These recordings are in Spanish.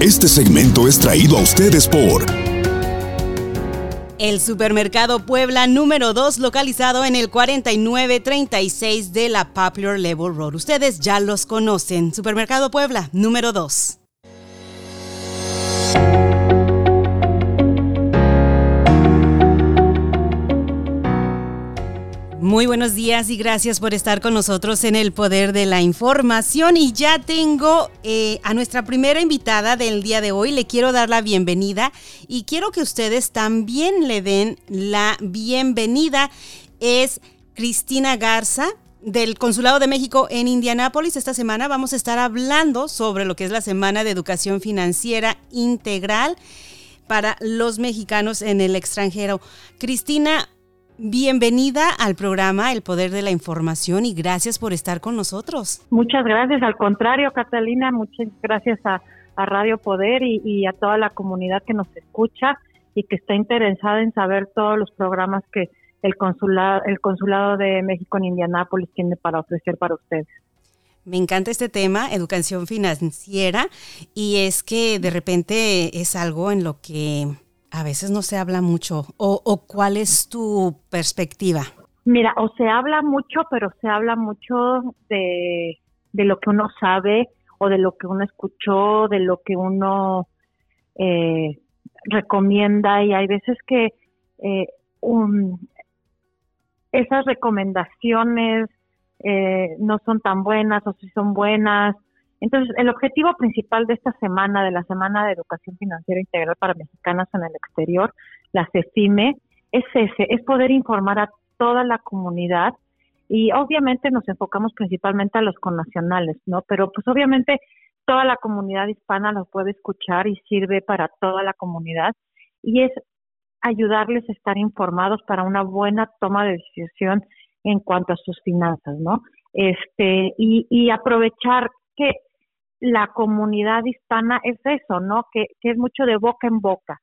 Este segmento es traído a ustedes por el supermercado Puebla número 2 localizado en el 4936 de la Popular Level Road. Ustedes ya los conocen. Supermercado Puebla número 2. Muy buenos días y gracias por estar con nosotros en el Poder de la Información. Y ya tengo eh, a nuestra primera invitada del día de hoy. Le quiero dar la bienvenida y quiero que ustedes también le den la bienvenida. Es Cristina Garza del Consulado de México en Indianápolis. Esta semana vamos a estar hablando sobre lo que es la Semana de Educación Financiera Integral para los mexicanos en el extranjero. Cristina, Bienvenida al programa El Poder de la Información y gracias por estar con nosotros. Muchas gracias, al contrario, Catalina, muchas gracias a, Radio Poder y, a toda la comunidad que nos escucha y que está interesada en saber todos los programas que el consulado, el consulado de México en Indianápolis tiene para ofrecer para ustedes. Me encanta este tema, educación financiera, y es que de repente es algo en lo que a veces no se habla mucho. ¿O, cuál es tu perspectiva? Mira, o se habla mucho, pero se habla mucho de, lo que uno sabe o de lo que uno escuchó, de lo que uno eh, recomienda y hay veces que eh, esas recomendaciones eh, no son tan buenas o si son buenas entonces, el objetivo principal de esta semana, de la Semana de Educación Financiera Integral para Mexicanas en el Exterior, la CECIME, es ese, es poder informar a toda la comunidad y obviamente nos enfocamos principalmente a los connacionales, ¿no? Pero pues obviamente toda la comunidad hispana lo puede escuchar y sirve para toda la comunidad y es ayudarles a estar informados para una buena toma de decisión en cuanto a sus finanzas, ¿no? Este, y, y aprovechar que la comunidad hispana es eso, ¿no? Que, es mucho de boca en boca.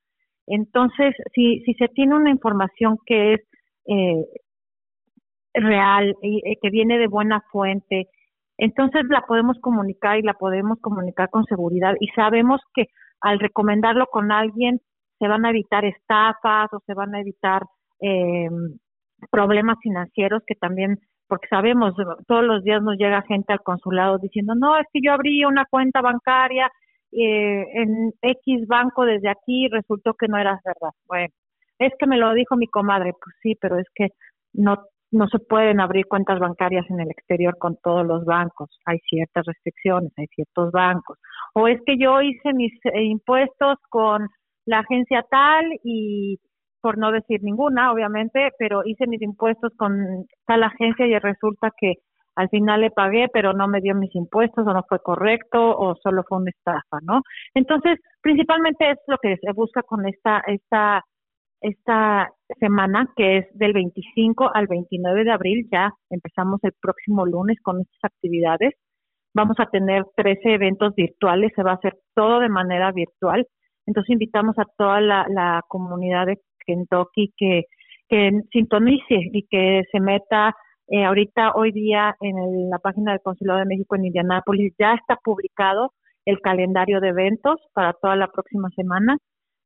Entonces, si, si se tiene una información que es eh, real, y, eh, que viene de buena fuente, entonces la podemos comunicar y la podemos comunicar con seguridad y sabemos que al recomendarlo con alguien se van a evitar estafas o se van a evitar eh, problemas financieros que también porque sabemos, todos los días nos llega gente al consulado diciendo, no, es que yo abrí una cuenta bancaria eh, en X banco desde aquí y resultó que no era verdad. Bueno, es que me lo dijo mi comadre, pues sí, pero es que no no se pueden abrir cuentas bancarias en el exterior con todos los bancos, hay ciertas restricciones, hay ciertos bancos. O es que yo hice mis eh, impuestos con la agencia tal y por no decir ninguna, obviamente, pero hice mis impuestos con tal agencia y resulta que al final le pagué, pero no me dio mis impuestos o no fue correcto o solo fue una estafa, ¿no? Entonces, principalmente es lo que se busca con esta esta esta semana que es del 25 al 29 de abril, ya empezamos el próximo lunes con estas actividades. Vamos a tener 13 eventos virtuales, se va a hacer todo de manera virtual. Entonces invitamos a toda la, la comunidad de Kentucky que, que sintonice y que se meta eh, ahorita, hoy día, en la página del Consulado de México en Indianápolis, ya está publicado el calendario de eventos para toda la próxima semana.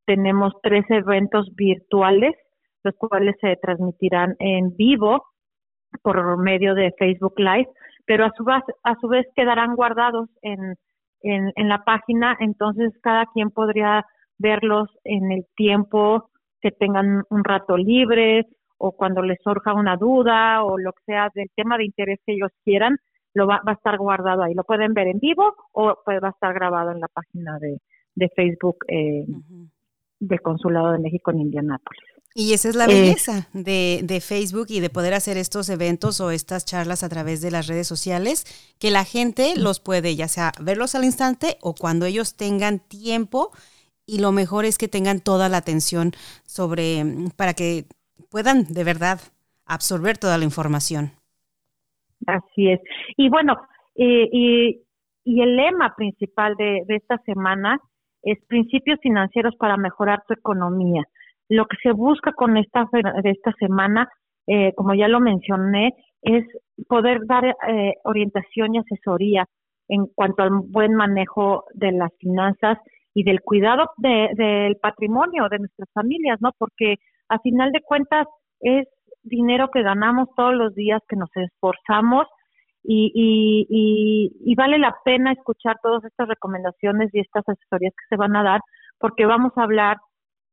Tenemos tres eventos virtuales, los cuales se transmitirán en vivo por medio de Facebook Live, pero a su vez, a su vez quedarán guardados en, en, en la página, entonces cada quien podría verlos en el tiempo que tengan un rato libre o cuando les surja una duda o lo que sea del tema de interés que ellos quieran, lo va, a estar guardado ahí. Lo pueden ver en vivo o puede, va a estar grabado en la página de, Facebook eh, del Consulado de México en Indianápolis. Y esa es la belleza de, de, Facebook y de poder hacer estos eventos o estas charlas a través de las redes sociales, que la gente los puede ya sea verlos al instante o cuando ellos tengan tiempo y lo mejor es que tengan toda la atención sobre, para que puedan de verdad absorber toda la información. Así es. Y bueno, eh, y, y, el lema principal de, de esta semana es principios financieros para mejorar tu economía. Lo que se busca con esta, de esta semana, eh, como ya lo mencioné, es poder dar eh, orientación y asesoría en cuanto al buen manejo de las finanzas y del cuidado del patrimonio de nuestras familias, ¿no? Porque a final de cuentas es dinero que ganamos todos los días, que nos esforzamos y, y, y, vale la pena escuchar todas estas recomendaciones y estas asesorías que se van a dar, porque vamos a hablar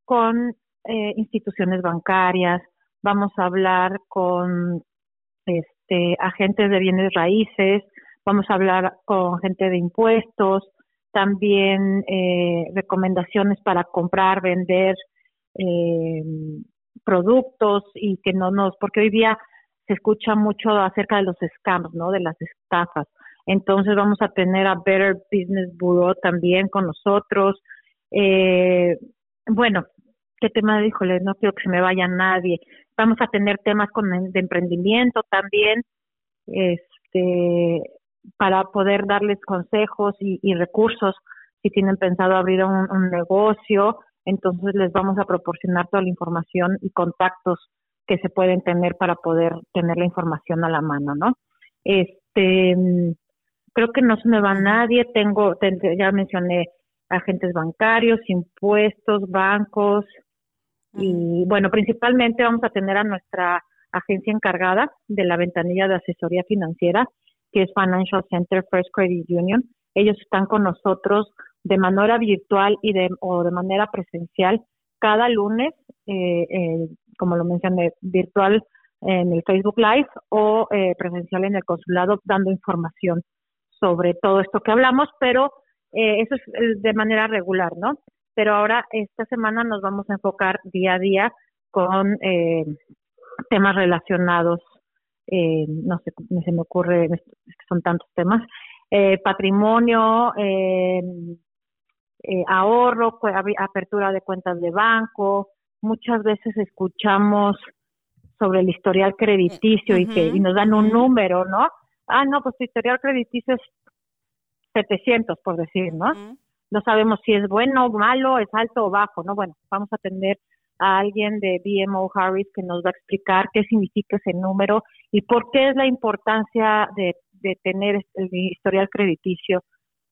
con eh, instituciones bancarias, vamos a hablar con este, agentes de bienes raíces, vamos a hablar con gente de impuestos, también eh, recomendaciones para comprar, vender eh, productos y que no nos, porque hoy día se escucha mucho acerca de los scams, ¿no? De las estafas. Entonces vamos a tener a Better Business Bureau también con nosotros. Eh, bueno, ¿qué tema? Híjole, no quiero que se me vaya nadie. Vamos a tener temas con de emprendimiento también, este, para poder darles consejos y, recursos si tienen pensado abrir un negocio. Entonces les vamos a proporcionar toda la información y contactos que se pueden tener para poder tener la información a la mano, ¿no? Este, creo que no se me va nadie, tengo, ya mencioné agentes bancarios, impuestos, bancos y bueno, principalmente vamos a tener a nuestra agencia encargada de la ventanilla de asesoría financiera, que es Financial Center First Credit Union. Ellos están con nosotros de manera virtual y de, o de manera presencial cada lunes eh, como lo mencioné, virtual en el Facebook Live o eh, presencial en el consulado dando información sobre todo esto que hablamos, pero eh, eso es de manera regular, ¿no? Pero ahora esta semana nos vamos a enfocar día a día con eh, temas relacionados, no sé, se me ocurre, son tantos temas, patrimonio, ahorro, apertura de cuentas de banco, muchas veces escuchamos sobre el historial crediticio y que y nos dan un número, ¿no? Ah, no, pues tu historial crediticio es 700, por decir, ¿no? No sabemos si es bueno o malo, es alto o bajo, ¿no? Bueno, vamos a tener a alguien de BMO Harris que nos va a explicar qué significa ese número y por qué es la importancia de, de tener el historial crediticio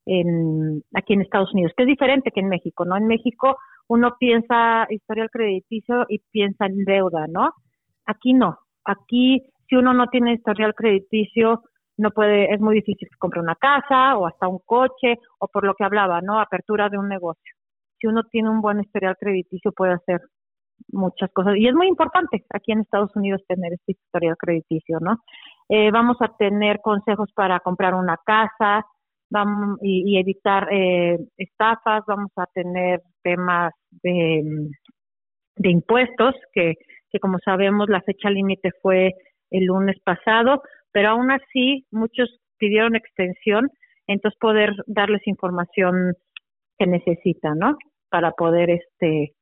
en, aquí en Estados Unidos, que es diferente que en México, ¿no? En México uno piensa historial crediticio y piensa en deuda, ¿no? Aquí no. Aquí, si uno no tiene historial crediticio, no puede, es muy difícil que compre una casa o hasta un coche o por lo que hablaba, ¿no? Apertura de un negocio. Si uno tiene un buen historial crediticio, puede hacer muchas cosas. Y es muy importante aquí en Estados Unidos tener este historial crediticio, ¿no? Eh, vamos a tener consejos para comprar una casa, vamos y, evitar eh, estafas, vamos a tener temas de, de impuestos, que, que como sabemos la fecha límite fue el lunes pasado, pero aún así muchos pidieron extensión, entonces poder darles información que necesitan, ¿no? Para poder este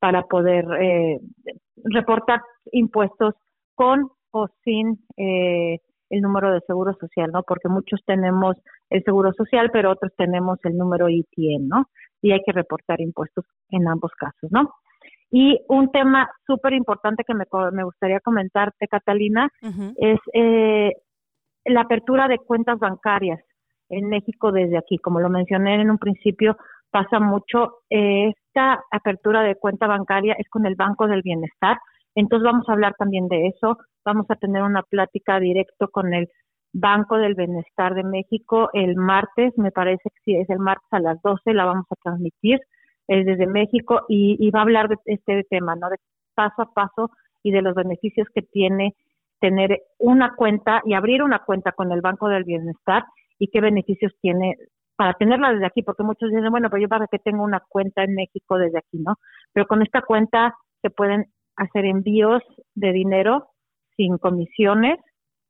para poder eh, reportar impuestos con o sin eh, el número de seguro social, ¿no? Porque muchos tenemos el seguro social, pero otros tenemos el número ITN, ¿no? Y hay que reportar impuestos en ambos casos, ¿no? Y un tema súper importante que me, me, gustaría comentarte, Catalina, es eh, la apertura de cuentas bancarias en México desde aquí. Como lo mencioné en un principio, pasa mucho. esta apertura de cuenta bancaria es con el Banco del Bienestar. Entonces vamos a hablar también de eso. Vamos a tener una plática directo con el Banco del Bienestar de México el martes, me parece que es el martes a las 12, la vamos a transmitir es desde México y, va a hablar de este tema, ¿no? De paso a paso y de los beneficios que tiene tener una cuenta y abrir una cuenta con el Banco del Bienestar y qué beneficios tiene para tenerla desde aquí, porque muchos dicen, bueno, pero yo para que tengo una cuenta en México desde aquí, ¿no? Pero con esta cuenta se pueden hacer envíos de dinero sin comisiones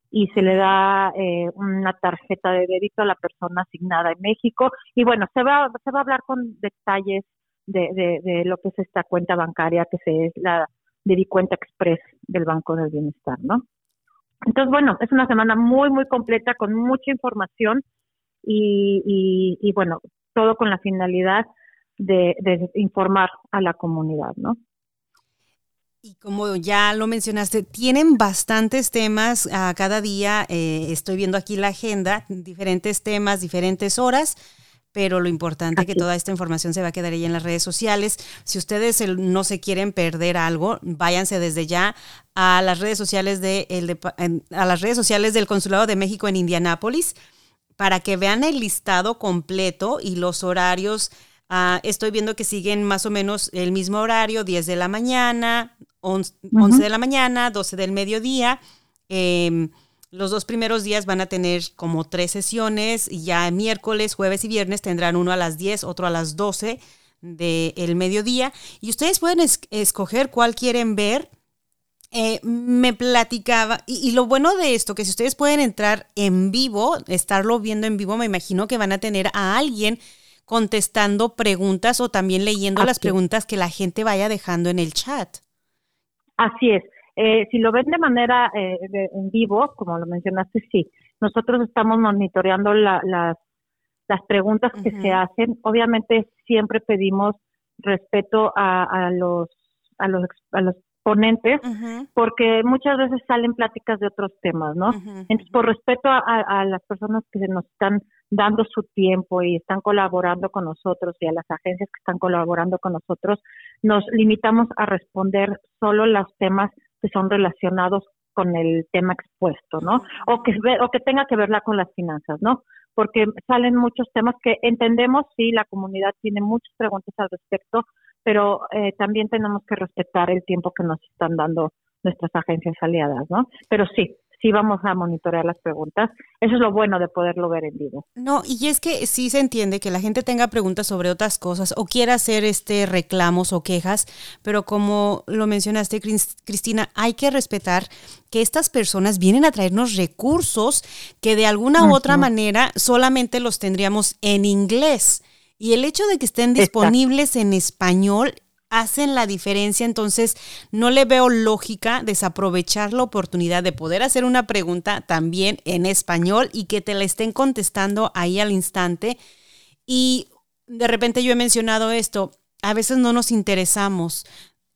y se le da eh, una tarjeta de débito a la persona asignada en México y bueno se va se va a hablar con detalles de, de, lo que es esta cuenta bancaria que se es la cuenta express del Banco del Bienestar, ¿no? Entonces bueno es una semana muy muy completa con mucha información y, y, y bueno todo con la finalidad de, de informar a la comunidad, ¿no? Y como ya lo mencionaste, tienen bastantes temas a cada día. Eh, estoy viendo aquí la agenda, diferentes temas, diferentes horas. pero lo importante es que toda esta información se va a quedar ahí en las redes sociales. Si ustedes no se quieren perder algo, váyanse desde ya a las redes sociales de, el a las redes sociales del Consulado de México en Indianápolis para que vean el listado completo y los horarios. Ah, estoy viendo que siguen más o menos el mismo horario, 10 de la mañana, 11, de la mañana, 12 del mediodía. Em, los dos primeros días van a tener como tres sesiones y ya miércoles, jueves y viernes tendrán uno a las 10, otro a las 12 del mediodía. Y ustedes pueden escoger cuál quieren ver. Eh, me platicaba, y, y, lo bueno de esto, que si ustedes pueden entrar en vivo, estarlo viendo en vivo, me imagino que van a tener a alguien contestando preguntas o también leyendo las preguntas que la gente vaya dejando en el chat. Así es. Eh, si lo ven de manera eh, en vivo, como lo mencionaste, sí. Nosotros estamos monitoreando las, las preguntas que se hacen. Obviamente siempre pedimos respeto a, los a los a los ponentes porque muchas veces salen pláticas de otros temas, ¿no? Entonces, por respeto a, a, las personas que nos están dando su tiempo y están colaborando con nosotros y a las agencias que están colaborando con nosotros, nos limitamos a responder solo los temas que son relacionados con el tema expuesto, ¿no? O que, o que tenga que verla con las finanzas, ¿no? Porque salen muchos temas que entendemos, sí, la comunidad tiene muchas preguntas al respecto, pero eh, también tenemos que respetar el tiempo que nos están dando nuestras agencias aliadas, ¿no? Pero sí, sí vamos a monitorear las preguntas. Eso es lo bueno de poderlo ver en vivo. No, y es que sí se entiende que la gente tenga preguntas sobre otras cosas o quiera hacer este reclamos o quejas, pero como lo mencionaste, Cristina, hay que respetar que estas personas vienen a traernos recursos que de alguna u otra manera solamente los tendríamos en inglés. Y el hecho de que estén disponibles en español hacen la diferencia, entonces no le veo lógica desaprovechar la oportunidad de poder hacer una pregunta también en español y que te la estén contestando ahí al instante. Y de repente yo he mencionado esto, a veces no nos interesamos.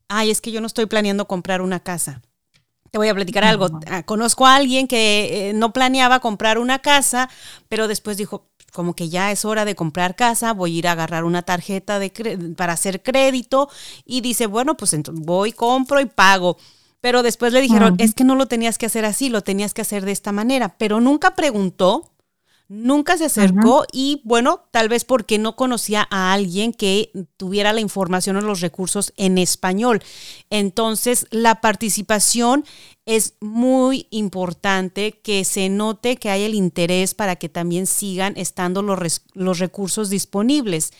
Ay, es que yo no estoy planeando comprar una casa. Te voy a platicar algo. Ah, conozco a alguien que eh, no planeaba comprar una casa, pero después dijo, como que ya es hora de comprar casa, voy a ir a agarrar una tarjeta de para hacer crédito y dice, bueno, pues voy, compro y pago. Pero después le dijeron, es que no lo tenías que hacer así, lo tenías que hacer de esta manera, pero nunca preguntó, nunca se acercó y bueno, tal vez porque no conocía a alguien que tuviera la información o los recursos en español. Entonces, la participación es muy importante que se note que hay el interés para que también sigan estando los, los recursos disponibles.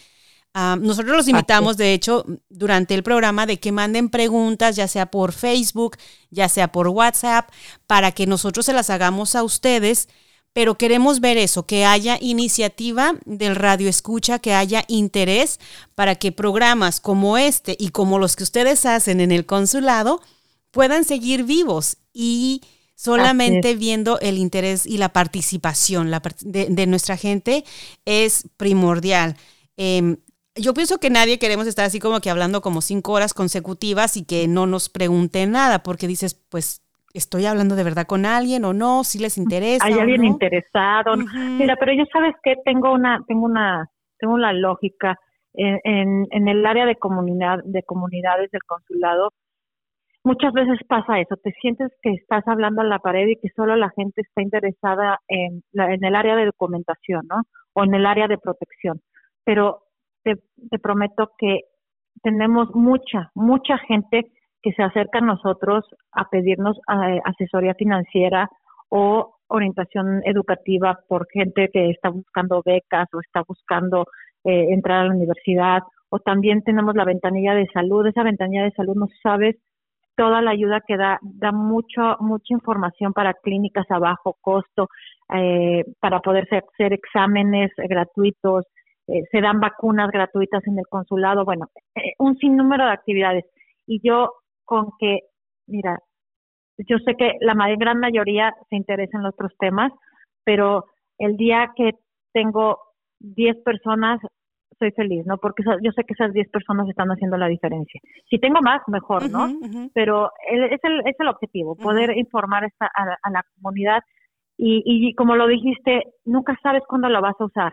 Ah, nosotros los invitamos, de hecho, durante el programa de que manden preguntas, ya sea por Facebook, ya sea por WhatsApp, para que nosotros se las hagamos a ustedes, pero queremos ver eso, que haya iniciativa del radio escucha, que haya interés para que programas como este y como los que ustedes hacen en el consulado, puedan seguir vivos y solamente viendo el interés y la participación de, nuestra gente es primordial. Em, yo pienso que nadie queremos estar así como que hablando como cinco horas consecutivas y que no nos pregunten nada, porque dices, pues, ¿estoy hablando de verdad con alguien o no? Si les interesa. Hay alguien interesado. Mira, pero yo sabes que tengo una, tengo una, tengo una lógica en, en, el área de comunidad, de comunidades del consulado muchas veces pasa eso, te sientes que estás hablando a la pared y que solo la gente está interesada en, en el área de documentación, ¿no? O en el área de protección. Pero te, te prometo que tenemos mucha, mucha gente que se acerca a nosotros a pedirnos eh, asesoría financiera o orientación educativa por gente que está buscando becas o está buscando eh, entrar a la universidad o también tenemos la ventanilla de salud. Esa ventanilla de salud no sabes toda la ayuda que da, da mucho, mucha información para clínicas a bajo costo, eh, para poder hacer exámenes gratuitos, eh, se dan vacunas gratuitas en el consulado, bueno, eh, un sinnúmero de actividades. Y yo con que, mira, yo sé que la gran mayoría se interesa en otros temas, pero el día que tengo 10 personas soy feliz, ¿no? Porque yo sé que esas 10 personas están haciendo la diferencia. Si tengo más, mejor, ¿no? Pero es, el, es el objetivo, poder informar esta, a, la comunidad y, y como lo dijiste, nunca sabes cuándo lo vas a usar.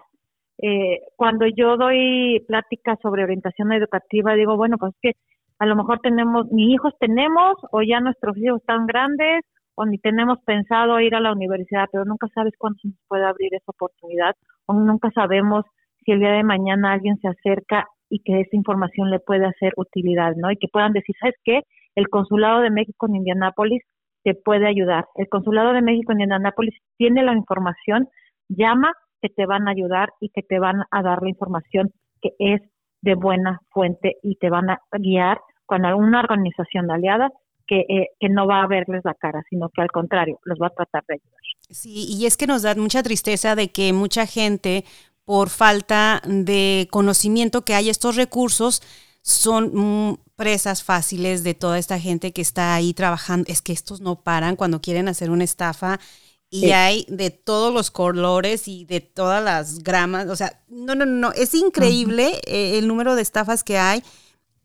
eh, cuando yo doy pláticas sobre orientación educativa, digo, bueno, pues que a lo mejor tenemos, ni hijos tenemos, o ya nuestros hijos están grandes, o ni tenemos pensado ir a la universidad, pero nunca sabes cuándo se nos puede abrir esa oportunidad, o nunca sabemos si el día de mañana alguien se acerca y que esa información le puede hacer utilidad, ¿no? Y que puedan decir, ¿sabes qué? El Consulado de México en Indianápolis te puede ayudar. El Consulado de México en Indianápolis tiene la información, llama que te van a ayudar y que te van a dar la información que es de buena fuente y te van a guiar con alguna organización aliada que, eh, que no va a verles la cara, sino que al contrario, los va a tratar de ayudar. Sí, y es que nos da mucha tristeza de que mucha gente, por falta de conocimiento que hay estos recursos, son mm, presas fáciles de toda esta gente que está ahí trabajando. Es que estos no paran cuando quieren hacer una estafa y hay de todos los colores y de todas las gramas. O sea, no, no, no, es increíble eh, el número de estafas que hay.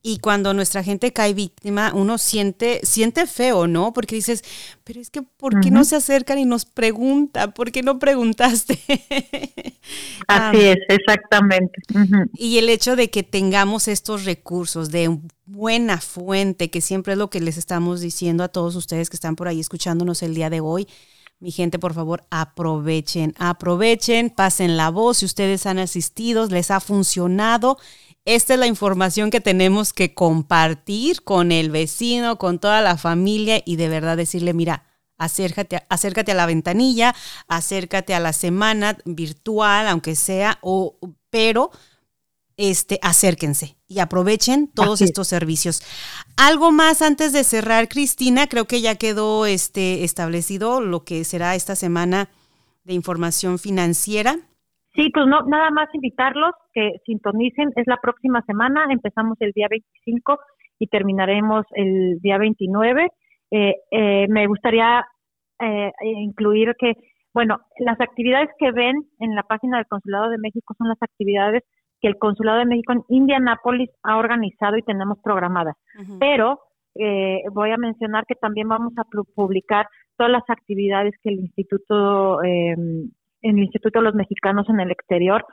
Y cuando nuestra gente cae víctima, uno siente, siente feo, ¿no? Porque dices, pero es que ¿por qué no se acercan y nos preguntan? ¿Por qué no preguntaste? Así es, exactamente. Y el hecho de que tengamos estos recursos de buena fuente, que siempre es lo que les estamos diciendo a todos ustedes que están por ahí escuchándonos el día de hoy, mi gente, por favor, aprovechen, aprovechen, pasen la voz. Si ustedes han asistido, les ha funcionado, esta es la información que tenemos que compartir con el vecino, con toda la familia y de verdad decirle, mira, acércate, acércate a la ventanilla, acércate a la semana virtual, aunque sea, o, pero este, acérquense y aprovechen todos estos servicios. Algo más antes de cerrar, Cristina, creo que ya quedó este, establecido lo que será esta semana de información financiera. Sí, pues no, nada más invitarlos que sintonicen. Es la próxima semana, empezamos el día 25 y terminaremos el día 29. Eh, eh, me gustaría eh, incluir que, bueno, las actividades que ven en la página del Consulado de México son las actividades que el Consulado de México en Indianápolis ha organizado y tenemos programadas. Pero voy a mencionar que también vamos a publicar todas las actividades que el Instituto em, en el Instituto de los Mexicanos en el Exterior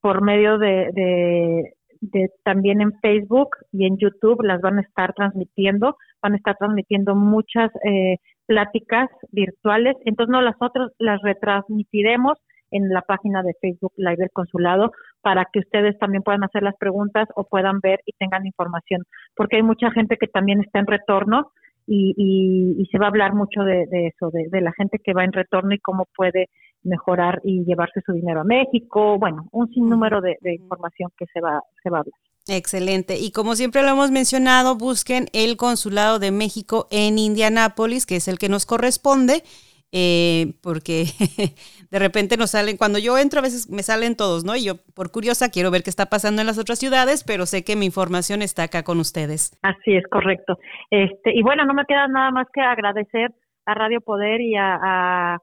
por medio de, de, también en Facebook y en YouTube las van a estar transmitiendo, van a estar transmitiendo muchas eh, pláticas virtuales, entonces no las otras las retransmitiremos en la página de Facebook Live del Consulado para que ustedes también puedan hacer las preguntas o puedan ver y tengan información, porque hay mucha gente que también está en retorno y, y, se va a hablar mucho de, eso, de, la gente que va en retorno y cómo puede mejorar y llevarse su dinero a México, bueno, un sinnúmero de, información que se va, se va a hablar. Excelente. Y como siempre lo hemos mencionado, busquen el Consulado de México en Indianápolis, que es el que nos corresponde, eh, porque de repente nos salen, cuando yo entro a veces me salen todos, ¿no? Y yo por curiosa quiero ver qué está pasando en las otras ciudades, pero sé que mi información está acá con ustedes. Así es, correcto. Este, y bueno, no me queda nada más que agradecer a Radio Poder y a a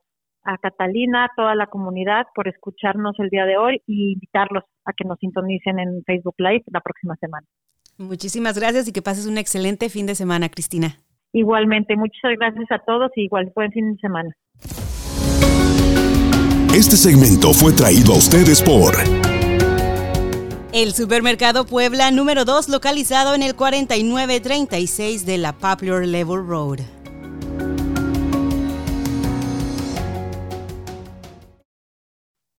Catalina, a toda la comunidad por escucharnos el día de hoy y invitarlos a que nos sintonicen en Facebook Live la próxima semana. Muchísimas gracias y que pases un excelente fin de semana, Cristina. Igualmente, muchas gracias a todos y igual buen fin de semana. Este segmento fue traído a ustedes por el Supermercado Puebla número 2 localizado en el 4936 de la Popular Level Road.